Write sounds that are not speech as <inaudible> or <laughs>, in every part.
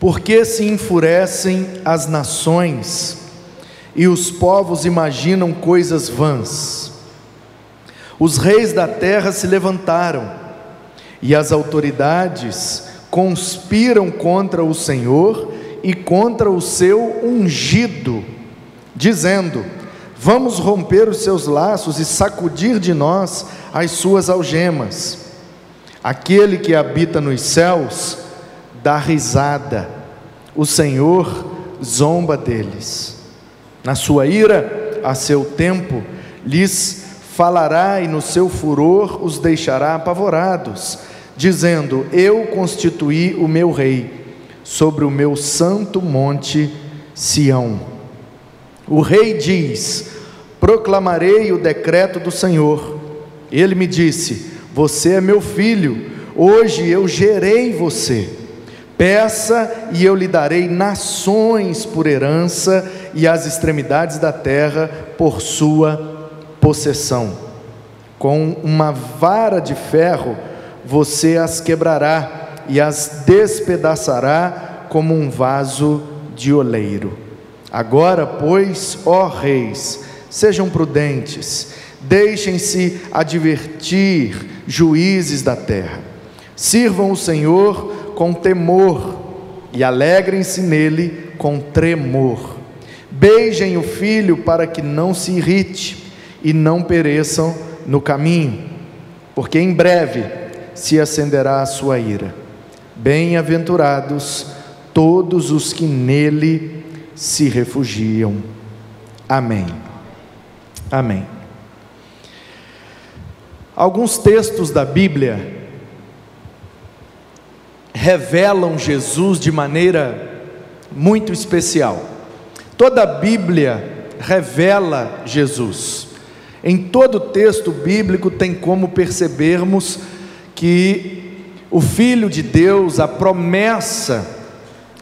Por que se enfurecem as nações e os povos imaginam coisas vãs? Os reis da terra se levantaram e as autoridades conspiram contra o Senhor e contra o seu ungido, dizendo: Vamos romper os seus laços e sacudir de nós as suas algemas. Aquele que habita nos céus dá risada, o Senhor zomba deles. Na sua ira, a seu tempo, lhes falará e no seu furor os deixará apavorados, dizendo: Eu constituí o meu rei sobre o meu santo monte Sião. O rei diz: Proclamarei o decreto do Senhor. Ele me disse: Você é meu filho, hoje eu gerei você. Peça e eu lhe darei nações por herança e as extremidades da terra por sua possessão. Com uma vara de ferro você as quebrará e as despedaçará como um vaso de oleiro. Agora, pois, ó reis, sejam prudentes, deixem-se advertir, juízes da terra. Sirvam o Senhor com temor e alegrem-se nele com tremor. Beijem o filho para que não se irrite e não pereçam no caminho, porque em breve se acenderá a sua ira. Bem-aventurados todos os que nele se refugiam. Amém. Amém. Alguns textos da Bíblia revelam Jesus de maneira muito especial. Toda a Bíblia revela Jesus. Em todo texto bíblico tem como percebermos que o Filho de Deus, a promessa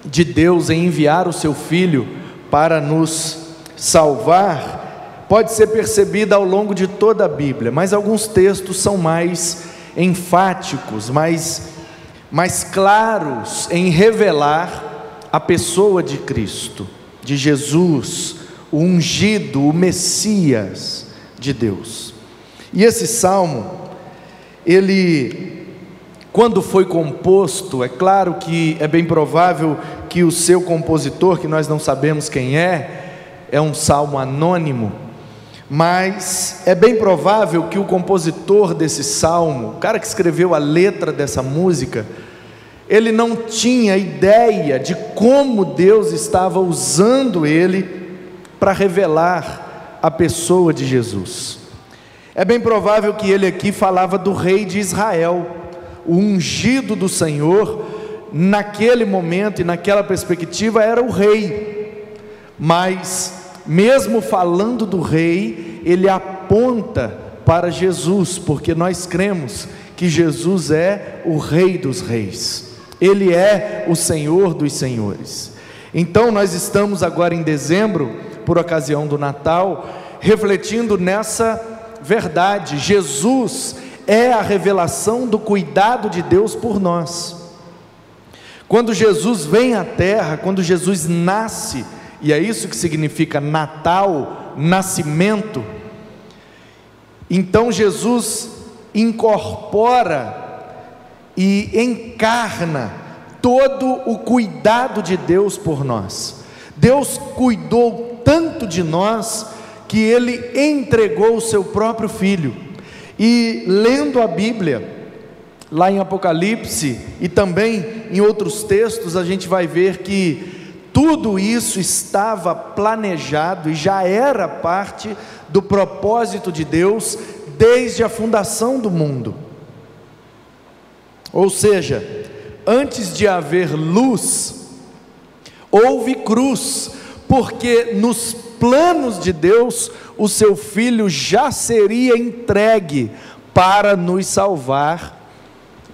de Deus em enviar o seu Filho para nos salvar, pode ser percebida ao longo de toda a Bíblia, mas alguns textos são mais enfáticos, mais, mais claros em revelar a pessoa de Cristo, de Jesus, o ungido, o Messias de Deus. E esse salmo, ele quando foi composto, é claro que é bem provável que o seu compositor, que nós não sabemos quem é, é um salmo anônimo, mas é bem provável que o compositor desse salmo, o cara que escreveu a letra dessa música, ele não tinha ideia de como Deus estava usando ele para revelar a pessoa de Jesus. É bem provável que ele aqui falava do rei de Israel o ungido do Senhor, naquele momento e naquela perspectiva, era o rei, mas, mesmo falando do rei, ele aponta para Jesus, porque nós cremos que Jesus é o Rei dos Reis, Ele é o Senhor dos Senhores. Então, nós estamos agora em dezembro, por ocasião do Natal, refletindo nessa verdade: Jesus é a revelação do cuidado de Deus por nós. Quando Jesus vem à terra, quando Jesus nasce, e é isso que significa Natal, nascimento, então Jesus incorpora e encarna todo o cuidado de Deus por nós. Deus cuidou tanto de nós que ele entregou o seu próprio filho. E lendo a Bíblia, lá em Apocalipse e também em outros textos, a gente vai ver que tudo isso estava planejado e já era parte do propósito de Deus desde a fundação do mundo. Ou seja, antes de haver luz, houve cruz, porque nos planos de Deus, o seu filho já seria entregue para nos salvar,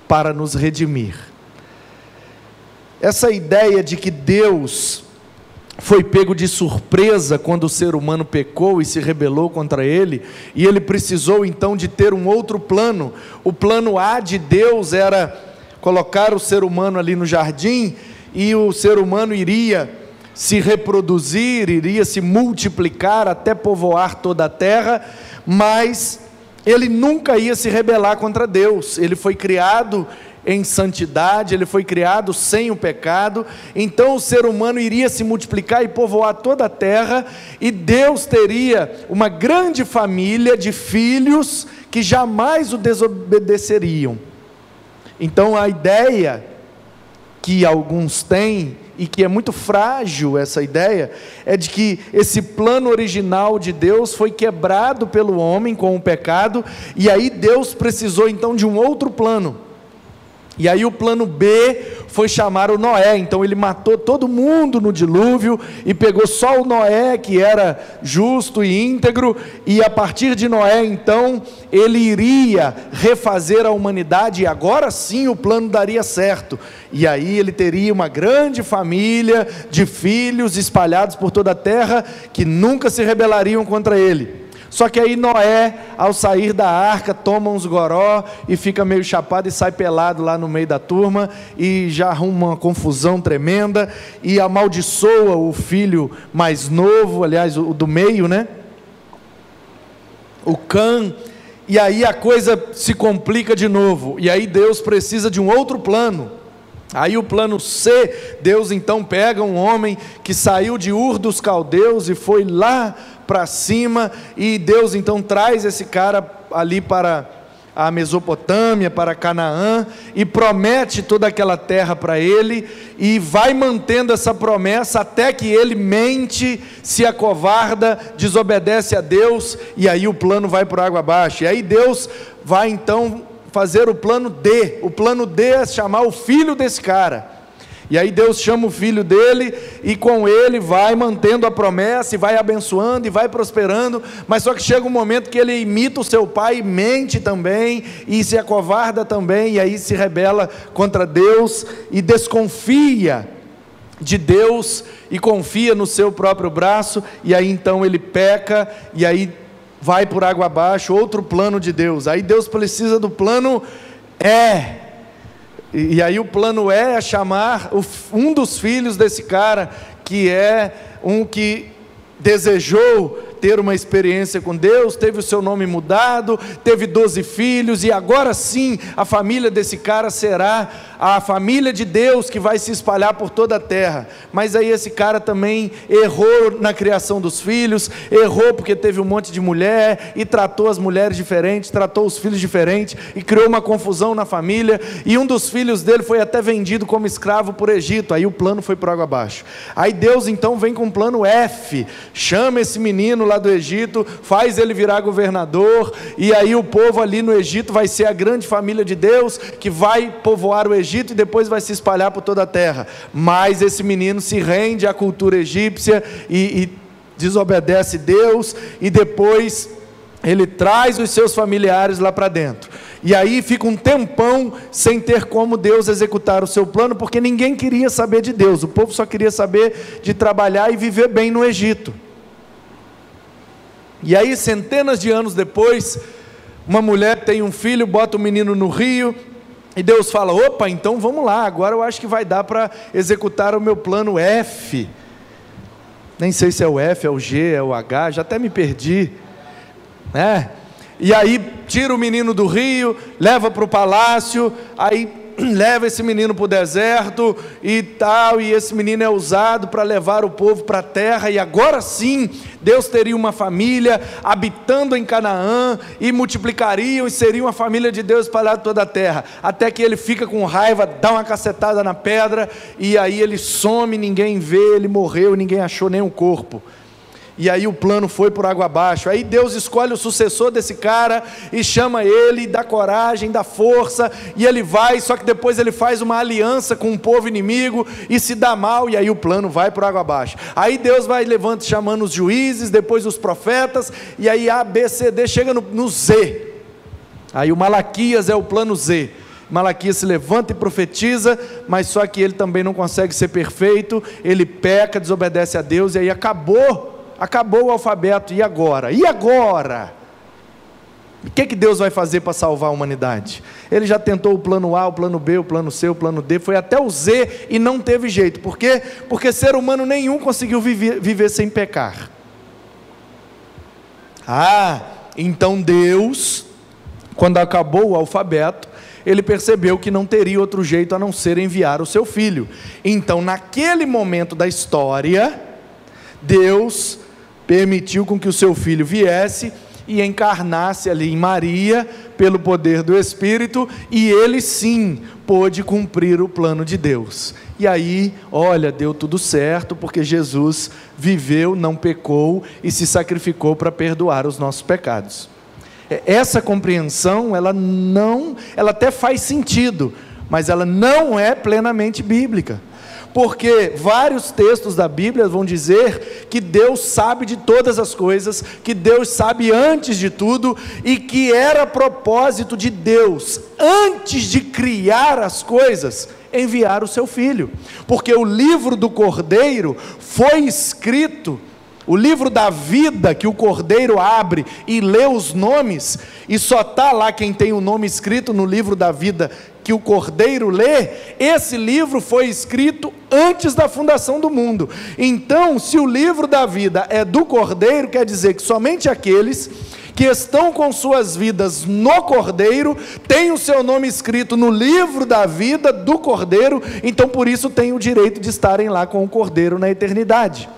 para nos redimir. Essa ideia de que Deus foi pego de surpresa quando o ser humano pecou e se rebelou contra ele, e ele precisou então de ter um outro plano. O plano A de Deus era colocar o ser humano ali no jardim e o ser humano iria se reproduzir, iria se multiplicar até povoar toda a terra, mas ele nunca ia se rebelar contra Deus. Ele foi criado em santidade, ele foi criado sem o pecado, então o ser humano iria se multiplicar e povoar toda a terra, e Deus teria uma grande família de filhos que jamais o desobedeceriam. Então a ideia que alguns têm e que é muito frágil essa ideia, é de que esse plano original de Deus foi quebrado pelo homem com o pecado, e aí Deus precisou então de um outro plano. E aí o plano B foi chamar o Noé. Então ele matou todo mundo no dilúvio e pegou só o Noé que era justo e íntegro, e a partir de Noé então ele iria refazer a humanidade e agora sim o plano daria certo. E aí ele teria uma grande família de filhos espalhados por toda a terra que nunca se rebelariam contra ele. Só que aí Noé, ao sair da arca, toma uns goró e fica meio chapado e sai pelado lá no meio da turma e já arruma uma confusão tremenda e amaldiçoa o filho mais novo, aliás, o do meio, né? O Cã. E aí a coisa se complica de novo. E aí Deus precisa de um outro plano. Aí o plano C, Deus então pega um homem que saiu de Ur dos Caldeus e foi lá para cima, e Deus então traz esse cara ali para a Mesopotâmia, para Canaã, e promete toda aquela terra para ele, e vai mantendo essa promessa até que ele mente, se acovarda, desobedece a Deus, e aí o plano vai por água abaixo. E aí Deus vai então fazer o plano D. O plano D é chamar o filho desse cara. E aí Deus chama o filho dele e com ele vai mantendo a promessa e vai abençoando e vai prosperando, mas só que chega um momento que ele imita o seu pai mente também e se acovarda também e aí se rebela contra Deus e desconfia de Deus e confia no seu próprio braço e aí então ele peca e aí vai por água abaixo, outro plano de Deus. Aí Deus precisa do plano é e, aí o plano é chamar o, um dos filhos desse cara, que é um que desejou ter uma experiência com Deus, teve o seu nome mudado, teve 12 filhos, e agora sim a família desse cara será a família de Deus que vai se espalhar por toda a terra. Mas aí esse cara também errou na criação dos filhos, errou porque teve um monte de mulher e tratou as mulheres diferentes, tratou os filhos diferentes e criou uma confusão na família. E um dos filhos dele foi até vendido como escravo por Egito. Aí o plano foi por água abaixo. Aí Deus então vem com o plano F, chama esse menino lá do Egito, faz ele virar governador, e aí o povo ali no Egito vai ser a grande família de Deus que vai povoar o Egito e depois vai se espalhar por toda a terra. Mas esse menino se rende à cultura egípcia e, e desobedece Deus, e depois ele traz os seus familiares lá para dentro. E aí fica um tempão sem ter como Deus executar o seu plano, porque ninguém queria saber de Deus, o povo só queria saber de trabalhar e viver bem no Egito. E aí, centenas de anos depois, uma mulher tem um filho, bota o menino no rio, e Deus fala: opa, então vamos lá, agora eu acho que vai dar para executar o meu plano F. Nem sei se é o F, é o G, é o H, já até me perdi. Né? E aí tira o menino do rio, leva para o palácio, aí <clears throat> leva esse menino para o deserto e tal, e esse menino é usado para levar o povo para a terra, e agora sim Deus teria uma família habitando em Canaã, e multiplicariam e seria uma família de Deus espalhada toda a terra, até que ele fica com raiva, dá uma cacetada na pedra, e aí ele some, ninguém vê, ele morreu, ninguém achou nem o corpo e aí o plano foi por água abaixo. Aí Deus escolhe o sucessor desse cara e chama ele, dá coragem, dá força, e ele vai, só que depois ele faz uma aliança com um povo inimigo e se dá mal, e aí o plano vai por água abaixo. Aí Deus vai levando, chamando os juízes, depois os profetas, e aí A, B, C, D chega no, no Z. Aí o Malaquias é o plano Z. Malaquias se levanta e profetiza, mas só que ele também não consegue ser perfeito, ele peca, desobedece a Deus, e aí acabou acabou o alfabeto, e agora? E agora? O que, que Deus vai fazer para salvar a humanidade? Ele já tentou o plano A, o plano B, o plano C, o plano D, foi até o Z e não teve jeito. Por quê? Porque ser humano nenhum conseguiu viver, viver sem pecar. Ah, então Deus, quando acabou o alfabeto, ele percebeu que não teria outro jeito a não ser enviar o seu filho. Então, naquele momento da história, Deus permitiu com que o seu filho viesse e encarnasse ali em Maria, pelo poder do Espírito, e ele sim pôde cumprir o plano de Deus. E aí, olha, deu tudo certo, porque Jesus viveu, não pecou e se sacrificou para perdoar os nossos pecados. É, essa compreensão, ela não, ela até faz sentido, mas ela não é plenamente bíblica porque vários textos da Bíblia vão dizer que Deus sabe de todas as coisas, que Deus sabe antes de tudo e que era propósito de Deus, antes de criar as coisas, enviar o seu filho, porque o livro do Cordeiro foi escrito o livro da vida que o cordeiro abre e lê os nomes, e só está lá quem tem o nome escrito no livro da vida que o cordeiro lê, esse livro foi escrito antes da fundação do mundo. Então, se o livro da vida é do cordeiro, quer dizer que somente aqueles que estão com suas vidas no Cordeiro, têm o seu nome escrito no livro da vida do Cordeiro, então por isso têm o direito de estarem lá com o Cordeiro na eternidade.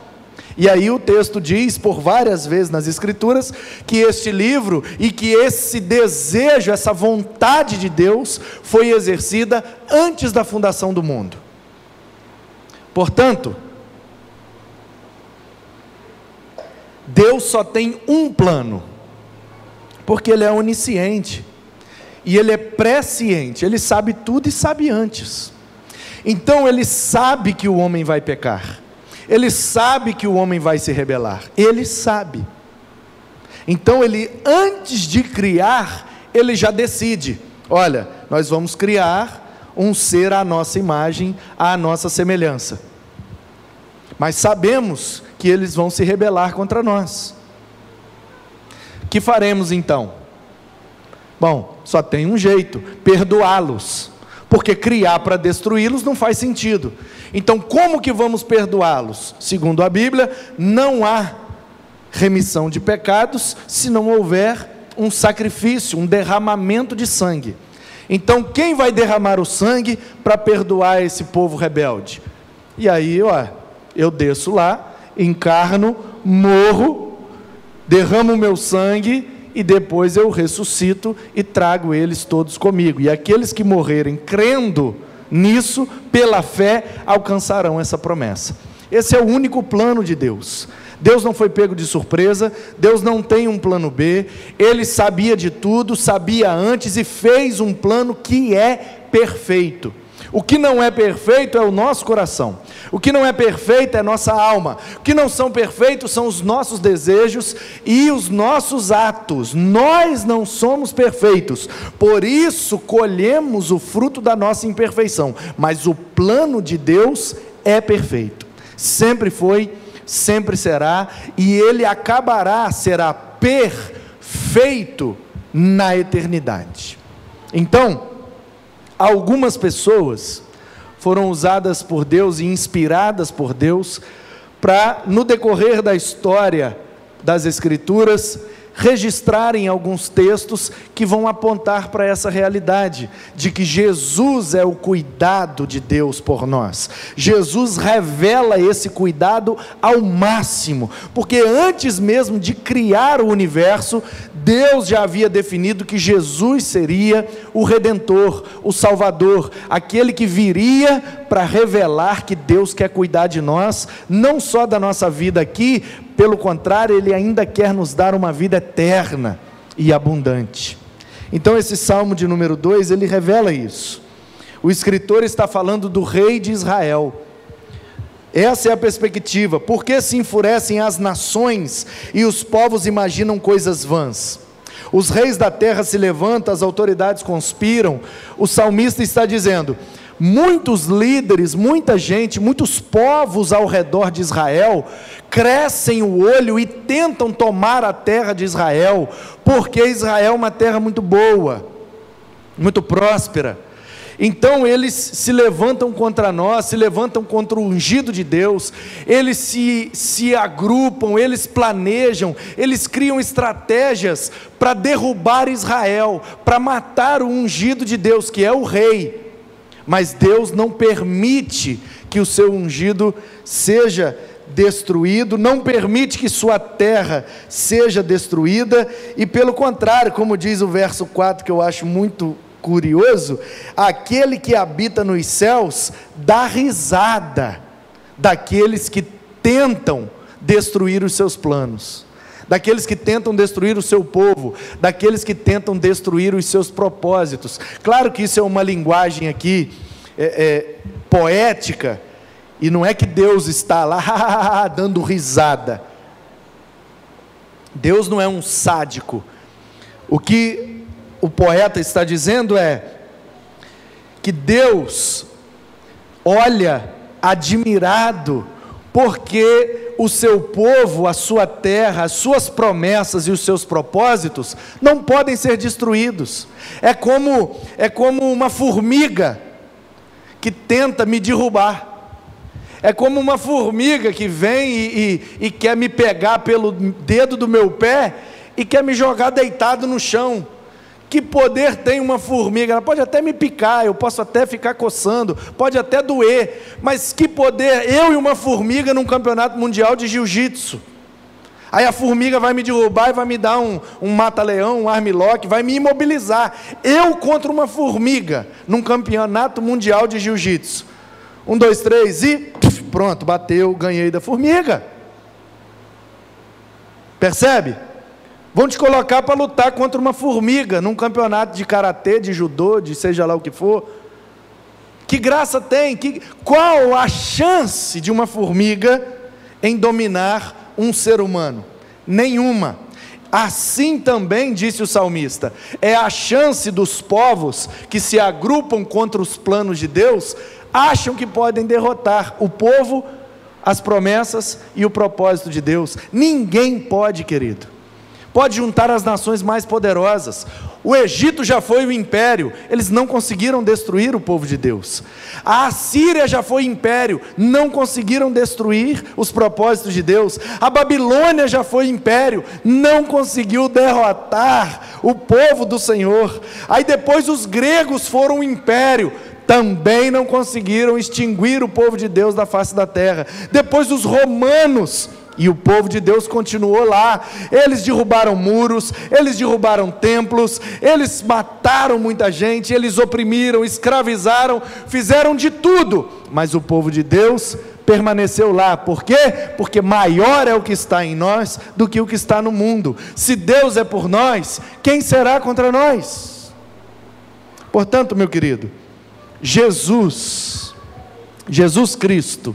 E aí o texto diz por várias vezes nas Escrituras que este livro e que esse desejo, essa vontade de Deus foi exercida antes da fundação do mundo. Portanto, Deus só tem um plano, porque Ele é onisciente e Ele é presciente, Ele sabe tudo e sabe antes. Então Ele sabe que o homem vai pecar. Ele sabe que o homem vai se rebelar. Ele sabe. Então ele, antes de criar, ele já decide: olha, nós vamos criar um ser à nossa imagem, à nossa semelhança. Mas sabemos que eles vão se rebelar contra nós. Que faremos então? Bom, só tem um jeito: perdoá-los. Porque criar para destruí-los não faz sentido. Então, como que vamos perdoá-los? Segundo a Bíblia, não há remissão de pecados se não houver um sacrifício, um derramamento de sangue. Então, quem vai derramar o sangue para perdoar esse povo rebelde? E aí, ó, eu desço lá, encarno, morro, derramo o meu sangue e depois eu ressuscito e trago eles todos comigo. E aqueles que morrerem crendo nisso, pela fé, alcançarão essa promessa. Esse é o único plano de Deus. Deus não foi pego de surpresa, Deus não tem um plano B, Ele sabia de tudo, sabia antes e fez um plano que é perfeito. O que não é perfeito é o nosso coração. O que não é perfeito é nossa alma. O que não são perfeitos são os nossos desejos e os nossos atos. Nós não somos perfeitos. Por isso colhemos o fruto da nossa imperfeição. Mas o plano de Deus é perfeito. Sempre foi, sempre será e ele acabará será perfeito na eternidade. Então, algumas pessoas foram usadas por Deus e inspiradas por Deus para, no decorrer da história das Escrituras, registrarem alguns textos que vão apontar para essa realidade de que Jesus é o cuidado de Deus por nós. Jesus revela esse cuidado ao máximo, porque antes mesmo de criar o universo, Deus já havia definido que Jesus seria o redentor, o salvador, aquele que viria para revelar que Deus quer cuidar de nós, não só da nossa vida aqui, pelo contrário, Ele ainda quer nos dar uma vida eterna e abundante. Então, esse salmo de número 2, ele revela isso. O escritor está falando do rei de Israel. Essa é a perspectiva. Por que se enfurecem as nações e os povos imaginam coisas vãs? Os reis da terra se levantam, as autoridades conspiram. O salmista está dizendo: muitos líderes, muita gente, muitos povos ao redor de Israel crescem o olho e tentam tomar a terra de Israel, porque Israel é uma terra muito boa, muito próspera. Então eles se levantam contra nós, se levantam contra o ungido de Deus, eles se, se agrupam, eles planejam, eles criam estratégias para derrubar Israel, para matar o ungido de Deus, que é o rei. Mas Deus não permite que o seu ungido seja destruído, não permite que sua terra seja destruída, e pelo contrário, como diz o verso 4, que eu acho muito curioso, aquele que habita nos céus dá risada daqueles que tentam destruir os seus planos, daqueles que tentam destruir o seu povo, daqueles que tentam destruir os seus propósitos. Claro que isso é uma linguagem aqui é, é, poética, e não é que Deus está lá <laughs> dando risada. Deus não é um sádico. O que o poeta está dizendo é que Deus olha admirado porque o seu povo, a sua terra, as suas promessas e os seus propósitos não podem ser destruídos. É como é como uma formiga que tenta me derrubar. É como uma formiga que vem e, e, e quer me pegar pelo dedo do meu pé e quer me jogar deitado no chão. Que poder tem uma formiga? Ela pode até me picar, eu posso até ficar coçando, pode até doer, mas que poder eu e uma formiga num campeonato mundial de jiu-jitsu? Aí a formiga vai me derrubar e vai me dar um, um mata-leão, um armlock, vai me imobilizar. Eu contra uma formiga num campeonato mundial de jiu-jitsu. Um, dois, três e pronto, bateu, ganhei da formiga. Percebe? Vão te colocar para lutar contra uma formiga num campeonato de karatê, de judô, de seja lá o que for. Que graça tem? Que, qual a chance de uma formiga em dominar um ser humano? Nenhuma. Assim também, disse o salmista, é a chance dos povos que se agrupam contra os planos de Deus, acham que podem derrotar o povo, as promessas e o propósito de Deus. Ninguém pode, querido pode juntar as nações mais poderosas. O Egito já foi o império, eles não conseguiram destruir o povo de Deus. A Assíria já foi império, não conseguiram destruir os propósitos de Deus. A Babilônia já foi império, não conseguiu derrotar o povo do Senhor. Aí depois os gregos foram império, também não conseguiram extinguir o povo de Deus da face da terra. Depois os romanos e o povo de Deus continuou lá. Eles derrubaram muros, eles derrubaram templos, eles mataram muita gente, eles oprimiram, escravizaram, fizeram de tudo. Mas o povo de Deus permaneceu lá. Por quê? Porque maior é o que está em nós do que o que está no mundo. Se Deus é por nós, quem será contra nós? Portanto, meu querido, Jesus, Jesus Cristo,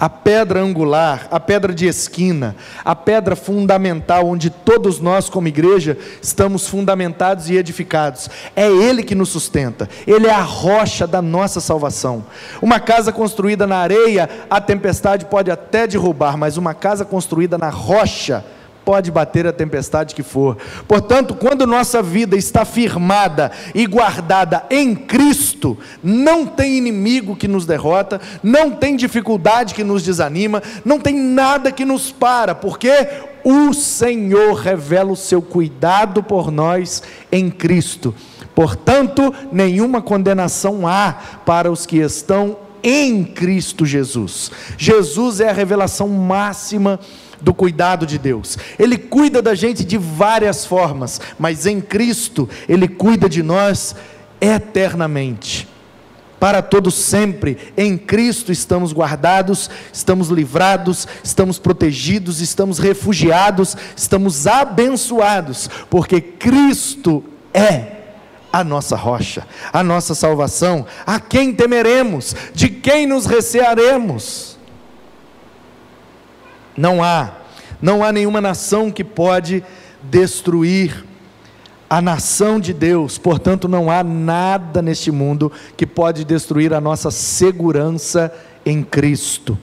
a pedra angular, a pedra de esquina, a pedra fundamental onde todos nós, como igreja, estamos fundamentados e edificados. É Ele que nos sustenta, Ele é a rocha da nossa salvação. Uma casa construída na areia, a tempestade pode até derrubar, mas uma casa construída na rocha, pode bater a tempestade que for. Portanto, quando nossa vida está firmada e guardada em Cristo, não tem inimigo que nos derrota, não tem dificuldade que nos desanima, não tem nada que nos para, porque o Senhor revela o seu cuidado por nós em Cristo. Portanto, nenhuma condenação há para os que estão em Cristo Jesus. Jesus é a revelação máxima do cuidado de Deus. Ele cuida da gente de várias formas, mas em Cristo, Ele cuida de nós eternamente. Para todos sempre, em Cristo estamos guardados, estamos livrados, estamos protegidos, estamos refugiados, estamos abençoados, porque Cristo é a nossa rocha, a nossa salvação. A quem temeremos? De quem nos recearemos? Não há, não há nenhuma nação que pode destruir a nação de Deus, portanto, não há nada neste mundo que pode destruir a nossa segurança em Cristo,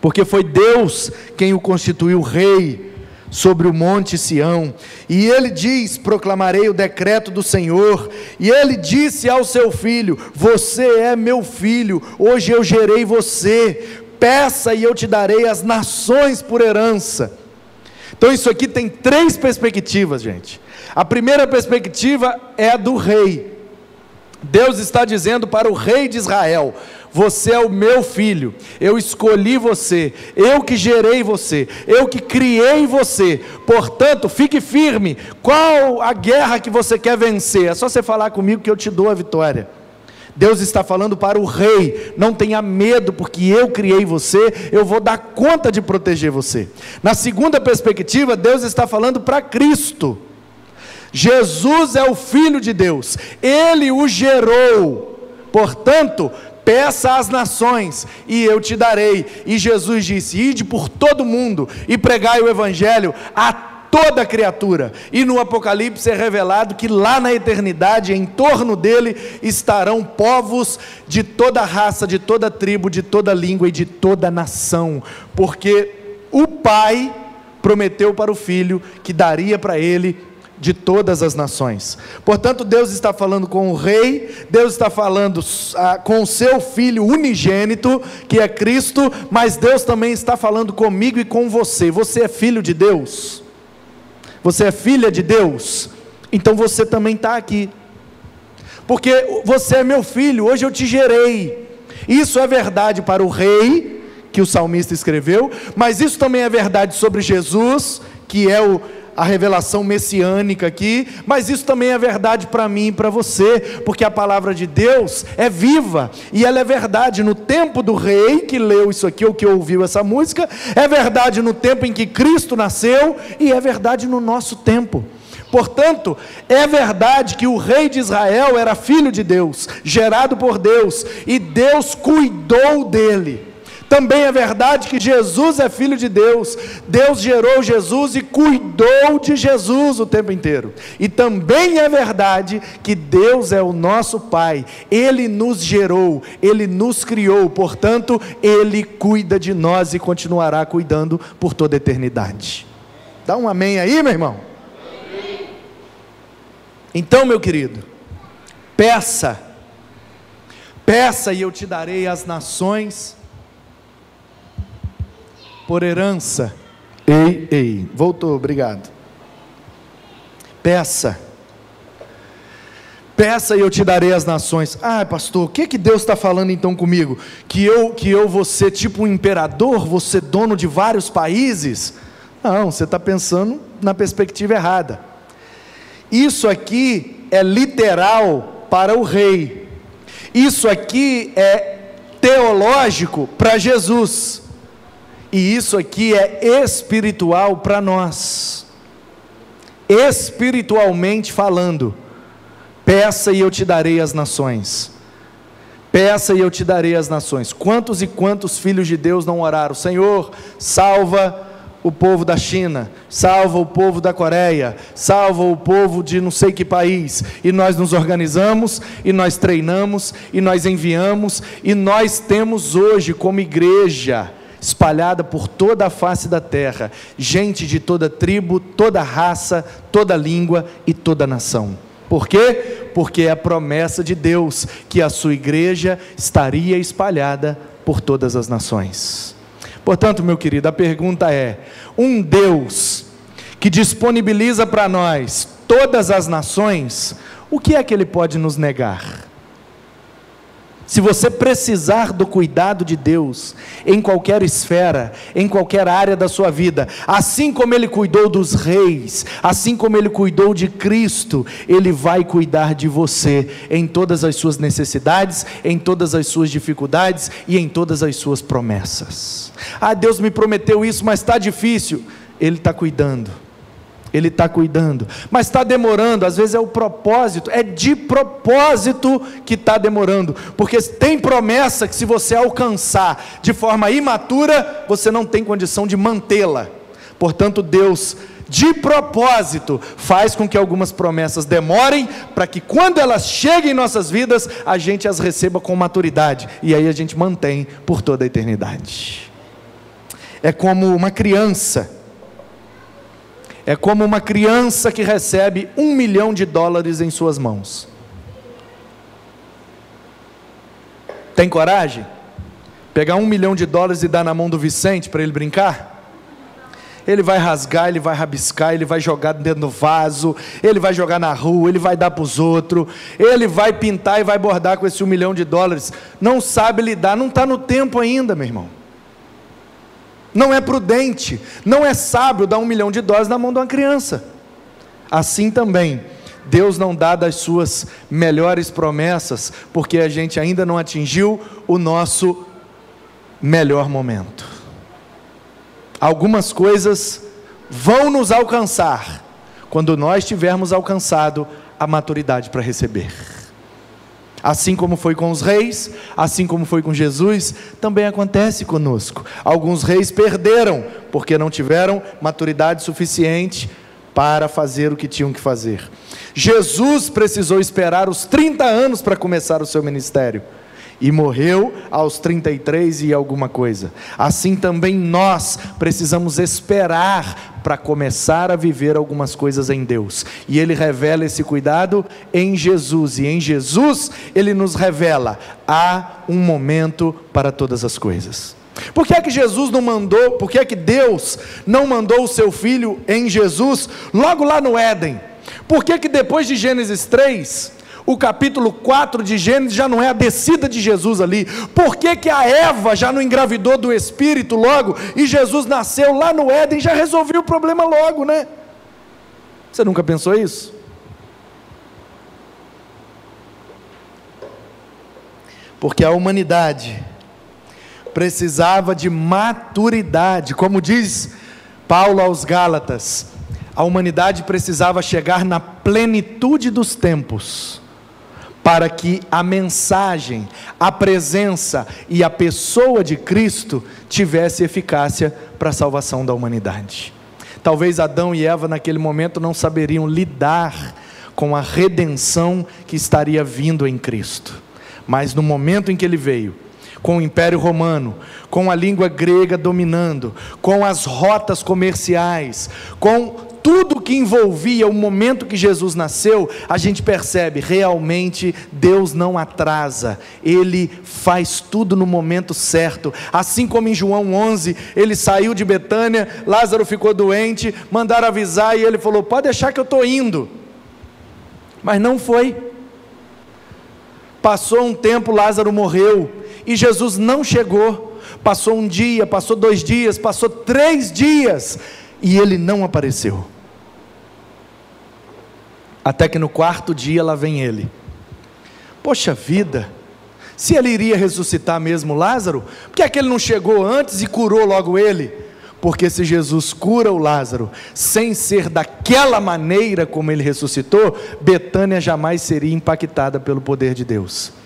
porque foi Deus quem o constituiu rei sobre o monte Sião, e ele diz: Proclamarei o decreto do Senhor, e ele disse ao seu filho: Você é meu filho, hoje eu gerei você, peça e eu te darei as nações por herança. Então, isso aqui tem três perspectivas, gente. A primeira perspectiva é a do rei. Deus está dizendo para o rei de Israel: Você é o meu filho, eu escolhi você, eu que gerei você, eu que criei você, portanto, fique firme. Qual a guerra que você quer vencer? É só você falar comigo que eu te dou a vitória. Deus está falando para o rei: não tenha medo, porque eu criei você, eu vou dar conta de proteger você. Na segunda perspectiva, Deus está falando para Cristo. Jesus é o Filho de Deus, ele o gerou, portanto, peça às nações e eu te darei. E Jesus disse: Ide por todo mundo e pregai o Evangelho a toda criatura. E no Apocalipse é revelado que lá na eternidade, em torno dele, estarão povos de toda raça, de toda tribo, de toda língua e de toda nação, porque o Pai prometeu para o Filho que daria para ele de todas as nações. Portanto, Deus está falando com o rei, Deus está falando com o seu filho unigênito, que é Cristo, mas Deus também está falando comigo e com você. Você é filho de Deus? Você é filha de Deus, então você também está aqui. Porque você é meu filho, hoje eu te gerei. Isso é verdade para o rei, que o salmista escreveu, mas isso também é verdade sobre Jesus, que é o a revelação messiânica aqui, mas isso também é verdade para mim e para você, porque a palavra de Deus é viva e ela é verdade no tempo do rei que leu isso aqui ou que ouviu essa música, é verdade no tempo em que Cristo nasceu e é verdade no nosso tempo. Portanto, é verdade que o rei de Israel era filho de Deus, gerado por Deus, e Deus cuidou dele. Também é verdade que Jesus é filho de Deus. Deus gerou Jesus e cuidou de Jesus o tempo inteiro. E também é verdade que Deus é o nosso Pai. Ele nos gerou, ele nos criou, portanto, ele cuida de nós e continuará cuidando por toda a eternidade. Dá um amém aí, meu irmão. Então, meu querido, peça, peça e eu te darei as nações por herança. Ei, ei, voltou, obrigado. Peça. Peça e eu te darei as nações. Ah, pastor, o que que Deus está falando então comigo? Que eu que eu vou ser tipo um imperador, vou ser dono de vários países? Não, você está pensando na perspectiva errada. Isso aqui é literal para o rei. Isso aqui é teológico para Jesus. E isso aqui é espiritual para nós. Espiritualmente falando, peça e eu te darei as nações. Peça e eu te darei as nações. Quantos e quantos filhos de Deus não oraram? Senhor, salva o povo da China, salva o povo da Coreia, salva o povo de não sei que país. E nós nos organizamos, e nós treinamos, e nós enviamos, e nós temos hoje como igreja espalhada por toda a face da terra, gente de toda tribo, toda raça, toda língua e toda nação. Por quê? Porque é a promessa de Deus que a sua igreja estaria espalhada por todas as nações. Portanto, meu querido, a pergunta é: um Deus que disponibiliza para nós todas as nações, o que é que ele pode nos negar? Se você precisar do cuidado de Deus em qualquer esfera, em qualquer área da sua vida, assim como Ele cuidou dos reis, assim como Ele cuidou de Cristo, Ele vai cuidar de você em todas as suas necessidades, em todas as suas dificuldades e em todas as suas promessas. Ah, Deus me prometeu isso, mas está difícil. Ele está cuidando. Ele está cuidando, mas está demorando, às vezes é o propósito, é de propósito que está demorando, porque tem promessa que se você alcançar de forma imatura, você não tem condição de mantê-la. Portanto, Deus de propósito, faz com que algumas promessas demorem, para que quando elas cheguem em nossas vidas, a gente as receba com maturidade, e aí a gente mantém por toda a eternidade. É como uma criança, é como uma criança que recebe um milhão de dólares em suas mãos. Tem coragem? Pegar um milhão de dólares e dar na mão do Vicente para ele brincar? ele vai rasgar, ele vai rabiscar, ele vai jogar dentro do vaso, ele vai jogar na rua, ele vai dar para os outros, ele vai pintar e vai bordar com esse um milhão de dólares. Não sabe lidar, não está no tempo ainda, meu irmão. Não é prudente, não é sábio dar um milhão de dólares na mão de uma criança. Assim também, Deus não dá das suas melhores promessas, porque a gente ainda não atingiu o nosso melhor momento. Algumas coisas vão nos alcançar quando nós tivermos alcançado a maturidade para receber. Assim como foi com os reis, assim como foi com Jesus, também acontece conosco. Alguns reis perderam porque não tiveram maturidade suficiente para fazer o que tinham que fazer. Jesus precisou esperar os 30 anos para começar o seu ministério e morreu aos 33 e alguma coisa. Assim também nós precisamos esperar para começar a viver algumas coisas em Deus. E ele revela esse cuidado em Jesus, e em Jesus ele nos revela: há um momento para todas as coisas. Por que é que Jesus não mandou, por que é que Deus não mandou o seu filho em Jesus logo lá no Éden? Por que que depois de Gênesis 3, o capítulo 4 de Gênesis já não é a descida de Jesus ali. Por que, que a Eva já não engravidou do Espírito logo e Jesus nasceu lá no Éden já resolveu o problema logo, né? Você nunca pensou isso? Porque a humanidade precisava de maturidade, como diz Paulo aos Gálatas, a humanidade precisava chegar na plenitude dos tempos para que a mensagem, a presença e a pessoa de Cristo tivesse eficácia para a salvação da humanidade. Talvez Adão e Eva naquele momento não saberiam lidar com a redenção que estaria vindo em Cristo. Mas no momento em que ele veio, com o Império Romano, com a língua grega dominando, com as rotas comerciais, com tudo que envolvia o momento que Jesus nasceu, a gente percebe realmente Deus não atrasa, Ele faz tudo no momento certo. Assim como em João 11, ele saiu de Betânia, Lázaro ficou doente, mandaram avisar e ele falou: Pode deixar que eu estou indo. Mas não foi. Passou um tempo, Lázaro morreu e Jesus não chegou. Passou um dia, passou dois dias, passou três dias e ele não apareceu. Até que no quarto dia lá vem ele. Poxa vida, se ele iria ressuscitar mesmo Lázaro, por que é que ele não chegou antes e curou logo ele? Porque se Jesus cura o Lázaro sem ser daquela maneira como ele ressuscitou, Betânia jamais seria impactada pelo poder de Deus.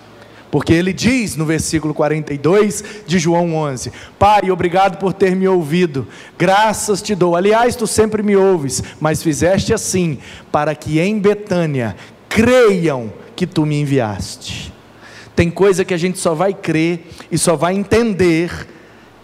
Porque ele diz no versículo 42 de João 11: Pai, obrigado por ter me ouvido, graças te dou. Aliás, tu sempre me ouves, mas fizeste assim, para que em Betânia creiam que tu me enviaste. Tem coisa que a gente só vai crer e só vai entender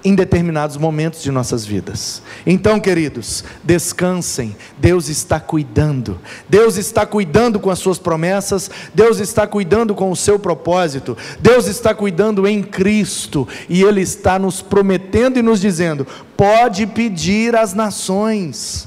em determinados momentos de nossas vidas. Então, queridos, descansem, Deus está cuidando, Deus está cuidando com as suas promessas, Deus está cuidando com o seu propósito, Deus está cuidando em Cristo, e Ele está nos prometendo e nos dizendo: pode pedir às nações.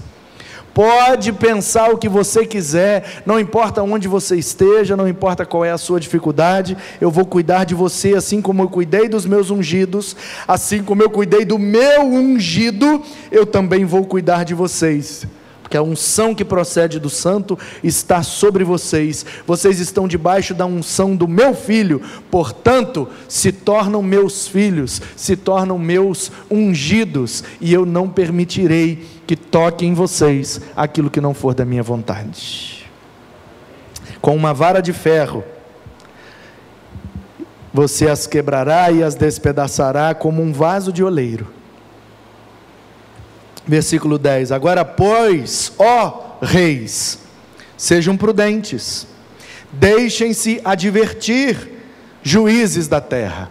Pode pensar o que você quiser, não importa onde você esteja, não importa qual é a sua dificuldade, eu vou cuidar de você assim como eu cuidei dos meus ungidos, assim como eu cuidei do meu ungido, eu também vou cuidar de vocês. Porque a unção que procede do santo está sobre vocês, vocês estão debaixo da unção do meu filho, portanto, se tornam meus filhos, se tornam meus ungidos, e eu não permitirei que toque em vocês aquilo que não for da minha vontade. Com uma vara de ferro, você as quebrará e as despedaçará como um vaso de oleiro Versículo 10: Agora, pois, ó reis, sejam prudentes, deixem-se advertir, juízes da terra.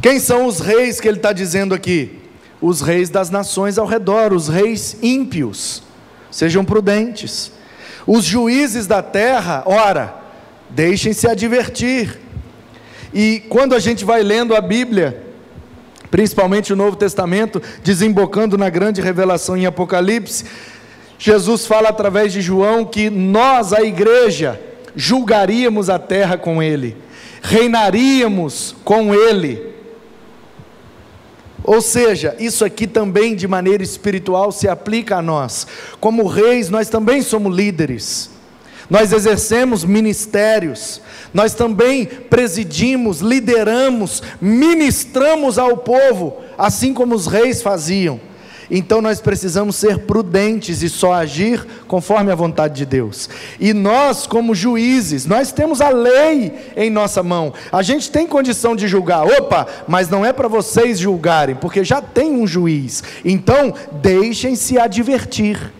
Quem são os reis que ele está dizendo aqui? Os reis das nações ao redor, os reis ímpios, sejam prudentes. Os juízes da terra, ora, deixem-se advertir. E quando a gente vai lendo a Bíblia, principalmente o Novo Testamento, desembocando na grande revelação em Apocalipse, Jesus fala através de João que nós, a igreja, julgaríamos a terra com ele, reinaríamos com ele. Ou seja, isso aqui também de maneira espiritual se aplica a nós. Como reis, nós também somos líderes. Nós exercemos ministérios, nós também presidimos, lideramos, ministramos ao povo, assim como os reis faziam. Então nós precisamos ser prudentes e só agir conforme a vontade de Deus. E nós, como juízes, nós temos a lei em nossa mão. A gente tem condição de julgar. Opa, mas não é para vocês julgarem, porque já tem um juiz. Então, deixem-se advertir.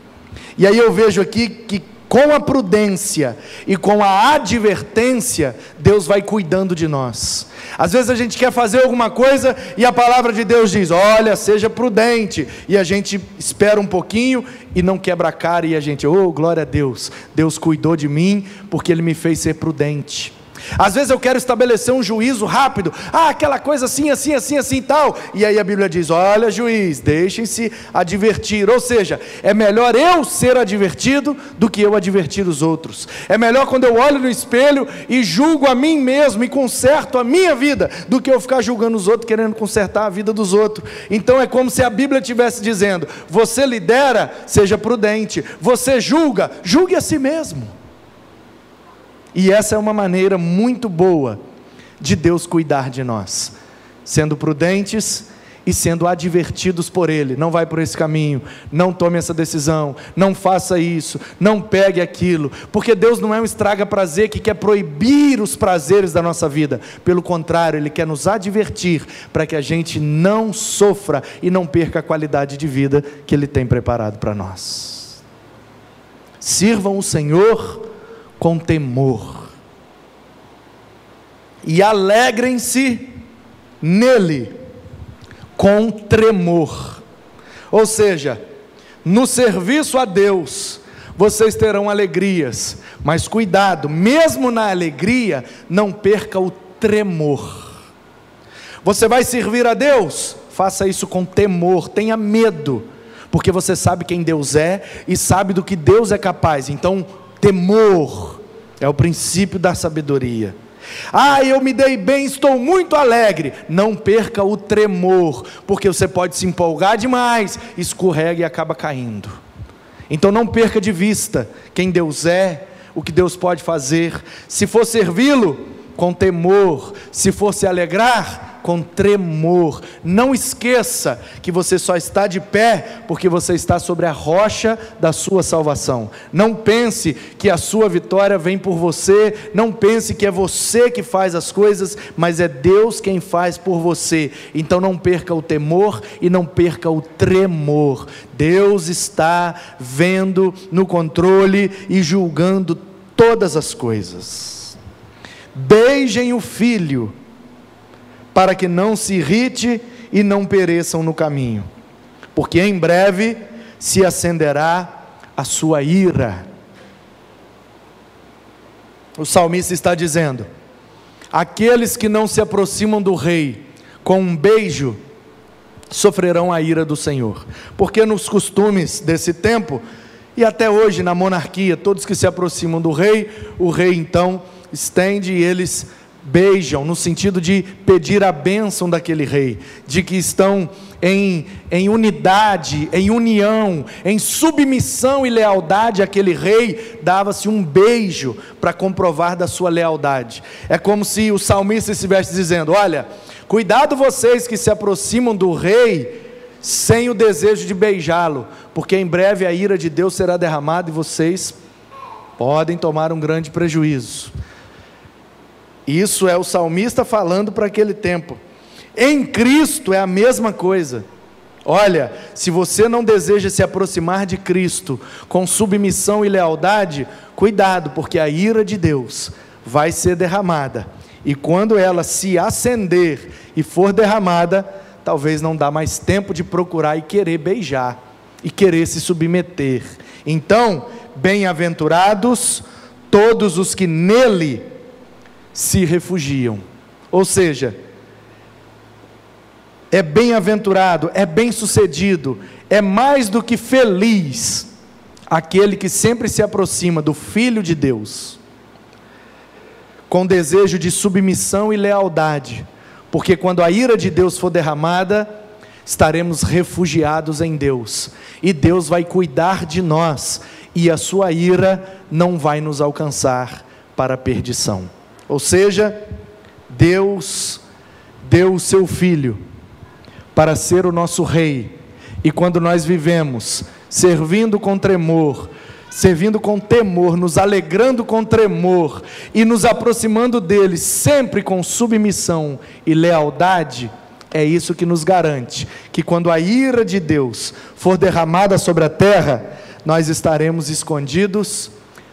E aí eu vejo aqui que com a prudência e com a advertência, Deus vai cuidando de nós. Às vezes a gente quer fazer alguma coisa e a palavra de Deus diz: olha, seja prudente, e a gente espera um pouquinho e não quebra a cara, e a gente, oh, glória a Deus, Deus cuidou de mim porque Ele me fez ser prudente. Às vezes eu quero estabelecer um juízo rápido, ah, aquela coisa assim, assim, assim, assim tal. E aí a Bíblia diz: olha, juiz, deixem-se advertir. Ou seja, é melhor eu ser advertido do que eu advertir os outros. É melhor quando eu olho no espelho e julgo a mim mesmo e conserto a minha vida, do que eu ficar julgando os outros, querendo consertar a vida dos outros. Então é como se a Bíblia estivesse dizendo: você lidera, seja prudente. Você julga, julgue a si mesmo. E essa é uma maneira muito boa de Deus cuidar de nós, sendo prudentes e sendo advertidos por Ele. Não vai por esse caminho, não tome essa decisão, não faça isso, não pegue aquilo, porque Deus não é um estraga-prazer que quer proibir os prazeres da nossa vida, pelo contrário, Ele quer nos advertir para que a gente não sofra e não perca a qualidade de vida que Ele tem preparado para nós. Sirvam o Senhor com temor. E alegrem-se nele com tremor. Ou seja, no serviço a Deus, vocês terão alegrias, mas cuidado, mesmo na alegria, não perca o tremor. Você vai servir a Deus? Faça isso com temor, tenha medo, porque você sabe quem Deus é e sabe do que Deus é capaz. Então, temor é o princípio da sabedoria. Ah, eu me dei bem, estou muito alegre. Não perca o tremor, porque você pode se empolgar demais, escorrega e acaba caindo. Então não perca de vista quem Deus é, o que Deus pode fazer. Se for servi-lo, com temor, se for se alegrar, com tremor. Não esqueça que você só está de pé porque você está sobre a rocha da sua salvação. Não pense que a sua vitória vem por você, não pense que é você que faz as coisas, mas é Deus quem faz por você. Então não perca o temor e não perca o tremor. Deus está vendo no controle e julgando todas as coisas. Beijem o filho para que não se irrite e não pereçam no caminho, porque em breve se acenderá a sua ira. O salmista está dizendo: aqueles que não se aproximam do rei com um beijo sofrerão a ira do Senhor, porque nos costumes desse tempo e até hoje na monarquia, todos que se aproximam do rei, o rei então estende e eles beijam, no sentido de pedir a bênção daquele rei, de que estão em, em unidade, em união, em submissão e lealdade àquele rei, dava-se um beijo para comprovar da sua lealdade. É como se o salmista estivesse dizendo: Olha, cuidado vocês que se aproximam do rei sem o desejo de beijá-lo, porque em breve a ira de Deus será derramada e vocês podem tomar um grande prejuízo. Isso é o salmista falando para aquele tempo. Em Cristo é a mesma coisa. Olha, se você não deseja se aproximar de Cristo com submissão e lealdade, cuidado, porque a ira de Deus vai ser derramada. E quando ela se acender e for derramada, talvez não dá mais tempo de procurar e querer beijar e querer se submeter. Então, bem-aventurados todos os que nele se refugiam. Ou seja, é bem-aventurado, é bem-sucedido, é mais do que feliz aquele que sempre se aproxima do Filho de Deus, com desejo de submissão e lealdade, porque quando a ira de Deus for derramada, estaremos refugiados em Deus, e Deus vai cuidar de nós, e a sua ira não vai nos alcançar para a perdição. Ou seja, Deus deu o seu Filho para ser o nosso Rei, e quando nós vivemos servindo com tremor, servindo com temor, nos alegrando com tremor e nos aproximando dele sempre com submissão e lealdade, é isso que nos garante que quando a ira de Deus for derramada sobre a terra, nós estaremos escondidos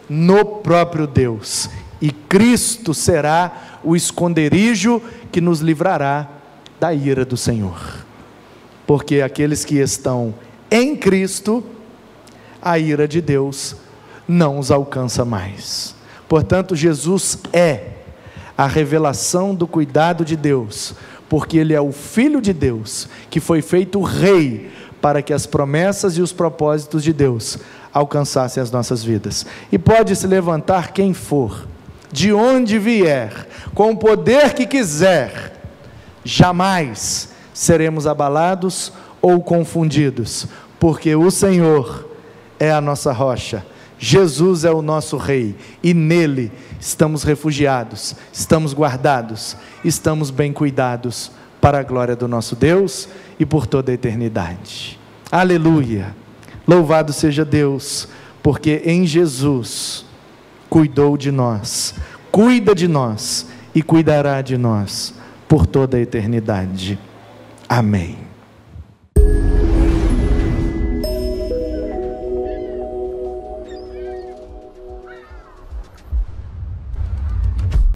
no próprio Deus, e Cristo será o esconderijo que nos livrará da ira do Senhor. Porque aqueles que estão em Cristo, a ira de Deus não os alcança mais. Portanto, Jesus é a revelação do cuidado de Deus, porque Ele é o Filho de Deus, que foi feito Rei, para que as promessas e os propósitos de Deus alcançassem as nossas vidas. E pode se levantar quem for, de onde vier, com o poder que quiser, jamais seremos abalados ou confundidos, porque o Senhor é a nossa rocha, Jesus é o nosso Rei e nele estamos refugiados, estamos guardados, estamos bem cuidados para a glória do nosso Deus e por toda a eternidade. Aleluia! Louvado seja Deus, porque em Jesus cuidou de nós, cuida de nós e cuidará de nós por toda a eternidade. Amém.